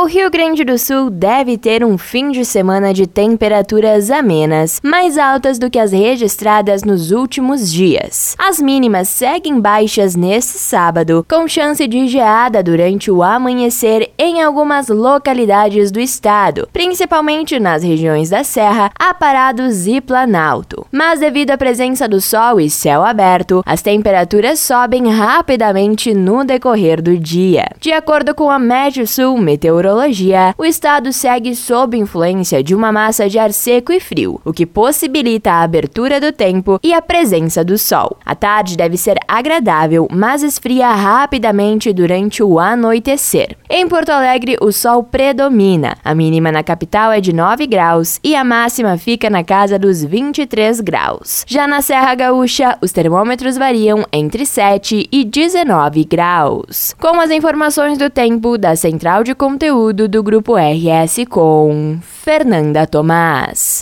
O Rio Grande do Sul deve ter um fim de semana de temperaturas amenas, mais altas do que as registradas nos últimos dias. As mínimas seguem baixas neste sábado, com chance de geada durante o amanhecer em algumas localidades do estado, principalmente nas regiões da Serra, Aparados e Planalto. Mas devido à presença do sol e céu aberto, as temperaturas sobem rapidamente no decorrer do dia. De acordo com a Médio Sul Meteorologia, meteorologia, o estado segue sob influência de uma massa de ar seco e frio, o que possibilita a abertura do tempo e a presença do sol. A tarde deve ser agradável, mas esfria rapidamente durante o anoitecer. Em Porto Alegre, o sol predomina. A mínima na capital é de 9 graus e a máxima fica na casa dos 23 graus. Já na Serra Gaúcha, os termômetros variam entre 7 e 19 graus. Com as informações do tempo da Central de Conteúdo conteúdo do Grupo RS com Fernanda Tomás.